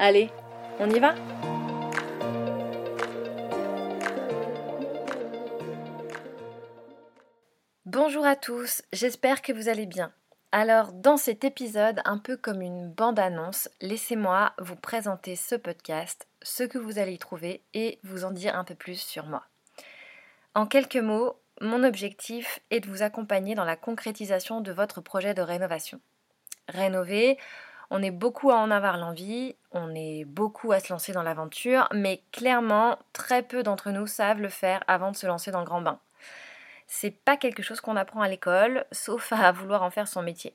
Allez, on y va Bonjour à tous, j'espère que vous allez bien. Alors, dans cet épisode, un peu comme une bande-annonce, laissez-moi vous présenter ce podcast, ce que vous allez y trouver et vous en dire un peu plus sur moi. En quelques mots, mon objectif est de vous accompagner dans la concrétisation de votre projet de rénovation. Rénover, on est beaucoup à en avoir l'envie, on est beaucoup à se lancer dans l'aventure, mais clairement, très peu d'entre nous savent le faire avant de se lancer dans le grand bain. C'est pas quelque chose qu'on apprend à l'école, sauf à vouloir en faire son métier.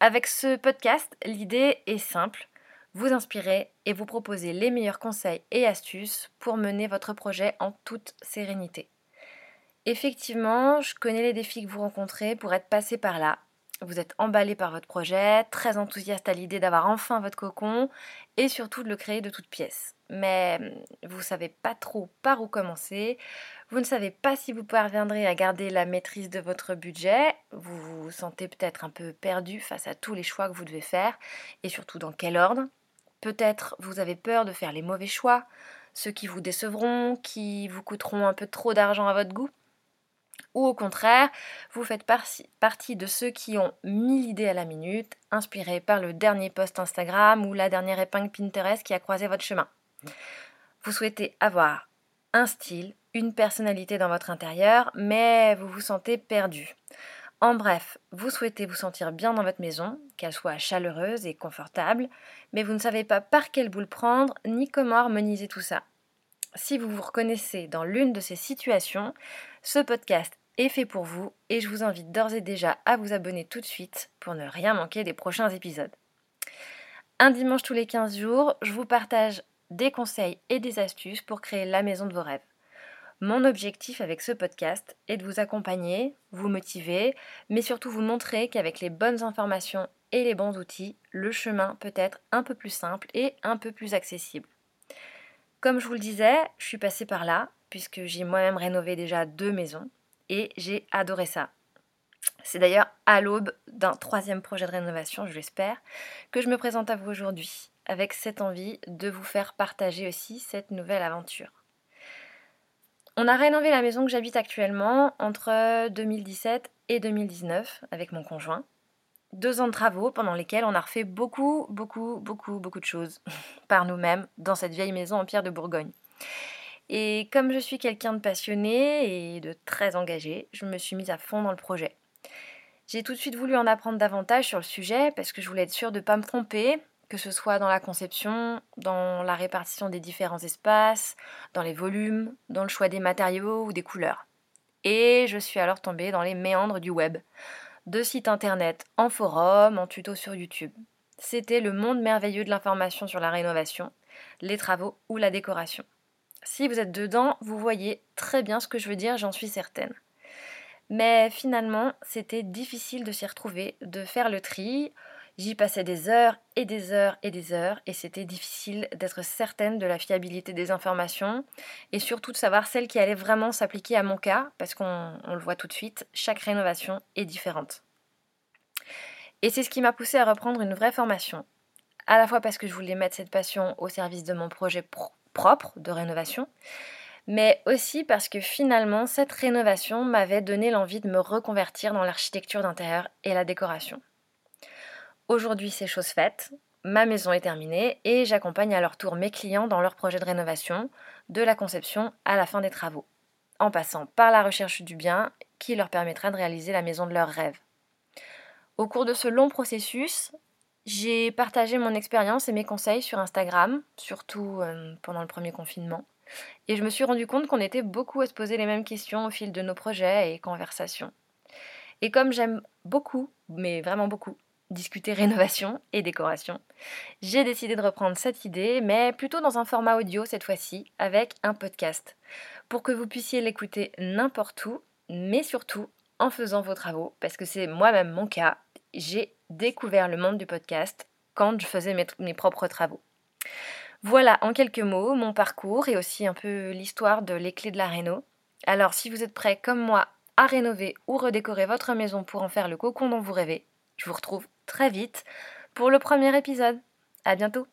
Avec ce podcast, l'idée est simple vous inspirer et vous proposer les meilleurs conseils et astuces pour mener votre projet en toute sérénité. Effectivement, je connais les défis que vous rencontrez pour être passé par là vous êtes emballé par votre projet, très enthousiaste à l'idée d'avoir enfin votre cocon et surtout de le créer de toutes pièces. Mais hum, vous ne savez pas trop par où commencer, vous ne savez pas si vous parviendrez à garder la maîtrise de votre budget, vous vous sentez peut-être un peu perdu face à tous les choix que vous devez faire et surtout dans quel ordre. Peut-être vous avez peur de faire les mauvais choix, ceux qui vous décevront, qui vous coûteront un peu trop d'argent à votre goût. Ou au contraire, vous faites partie de ceux qui ont mille idées à la minute, inspirés par le dernier post Instagram ou la dernière épingle Pinterest qui a croisé votre chemin. Vous souhaitez avoir un style, une personnalité dans votre intérieur, mais vous vous sentez perdu. En bref, vous souhaitez vous sentir bien dans votre maison, qu'elle soit chaleureuse et confortable, mais vous ne savez pas par quelle boule prendre ni comment harmoniser tout ça. Si vous vous reconnaissez dans l'une de ces situations, ce podcast est fait pour vous et je vous invite d'ores et déjà à vous abonner tout de suite pour ne rien manquer des prochains épisodes. Un dimanche tous les 15 jours, je vous partage des conseils et des astuces pour créer la maison de vos rêves. Mon objectif avec ce podcast est de vous accompagner, vous motiver, mais surtout vous montrer qu'avec les bonnes informations et les bons outils, le chemin peut être un peu plus simple et un peu plus accessible. Comme je vous le disais, je suis passée par là, puisque j'ai moi-même rénové déjà deux maisons, et j'ai adoré ça. C'est d'ailleurs à l'aube d'un troisième projet de rénovation, je l'espère, que je me présente à vous aujourd'hui, avec cette envie de vous faire partager aussi cette nouvelle aventure. On a rénové la maison que j'habite actuellement entre 2017 et 2019 avec mon conjoint deux ans de travaux pendant lesquels on a refait beaucoup, beaucoup, beaucoup, beaucoup de choses par nous-mêmes dans cette vieille maison en pierre de Bourgogne. Et comme je suis quelqu'un de passionné et de très engagé, je me suis mise à fond dans le projet. J'ai tout de suite voulu en apprendre davantage sur le sujet parce que je voulais être sûre de ne pas me tromper, que ce soit dans la conception, dans la répartition des différents espaces, dans les volumes, dans le choix des matériaux ou des couleurs. Et je suis alors tombée dans les méandres du web, de sites internet, en forum, en tuto sur YouTube. C'était le monde merveilleux de l'information sur la rénovation, les travaux ou la décoration. Si vous êtes dedans, vous voyez très bien ce que je veux dire, j'en suis certaine. Mais finalement, c'était difficile de s'y retrouver, de faire le tri, J'y passais des heures et des heures et des heures et c'était difficile d'être certaine de la fiabilité des informations et surtout de savoir celle qui allait vraiment s'appliquer à mon cas parce qu'on le voit tout de suite, chaque rénovation est différente. Et c'est ce qui m'a poussé à reprendre une vraie formation, à la fois parce que je voulais mettre cette passion au service de mon projet propre de rénovation, mais aussi parce que finalement cette rénovation m'avait donné l'envie de me reconvertir dans l'architecture d'intérieur et la décoration. Aujourd'hui, c'est chose faite. ma maison est terminée et j'accompagne à leur tour mes clients dans leur projet de rénovation, de la conception à la fin des travaux, en passant par la recherche du bien qui leur permettra de réaliser la maison de leurs rêves. Au cours de ce long processus, j'ai partagé mon expérience et mes conseils sur Instagram, surtout euh, pendant le premier confinement. Et je me suis rendu compte qu'on était beaucoup à se poser les mêmes questions au fil de nos projets et conversations. Et comme j'aime beaucoup, mais vraiment beaucoup, discuter rénovation et décoration, j'ai décidé de reprendre cette idée, mais plutôt dans un format audio cette fois-ci, avec un podcast, pour que vous puissiez l'écouter n'importe où, mais surtout en faisant vos travaux, parce que c'est moi-même mon cas, j'ai découvert le monde du podcast quand je faisais mes, propres travaux. Voilà en quelques mots mon parcours et aussi un peu l'histoire de les clés de la réno. Alors si vous êtes prêts comme moi à rénover ou redécorer votre maison pour en faire le cocon dont vous rêvez, je vous retrouve très vite pour le premier épisode. À bientôt!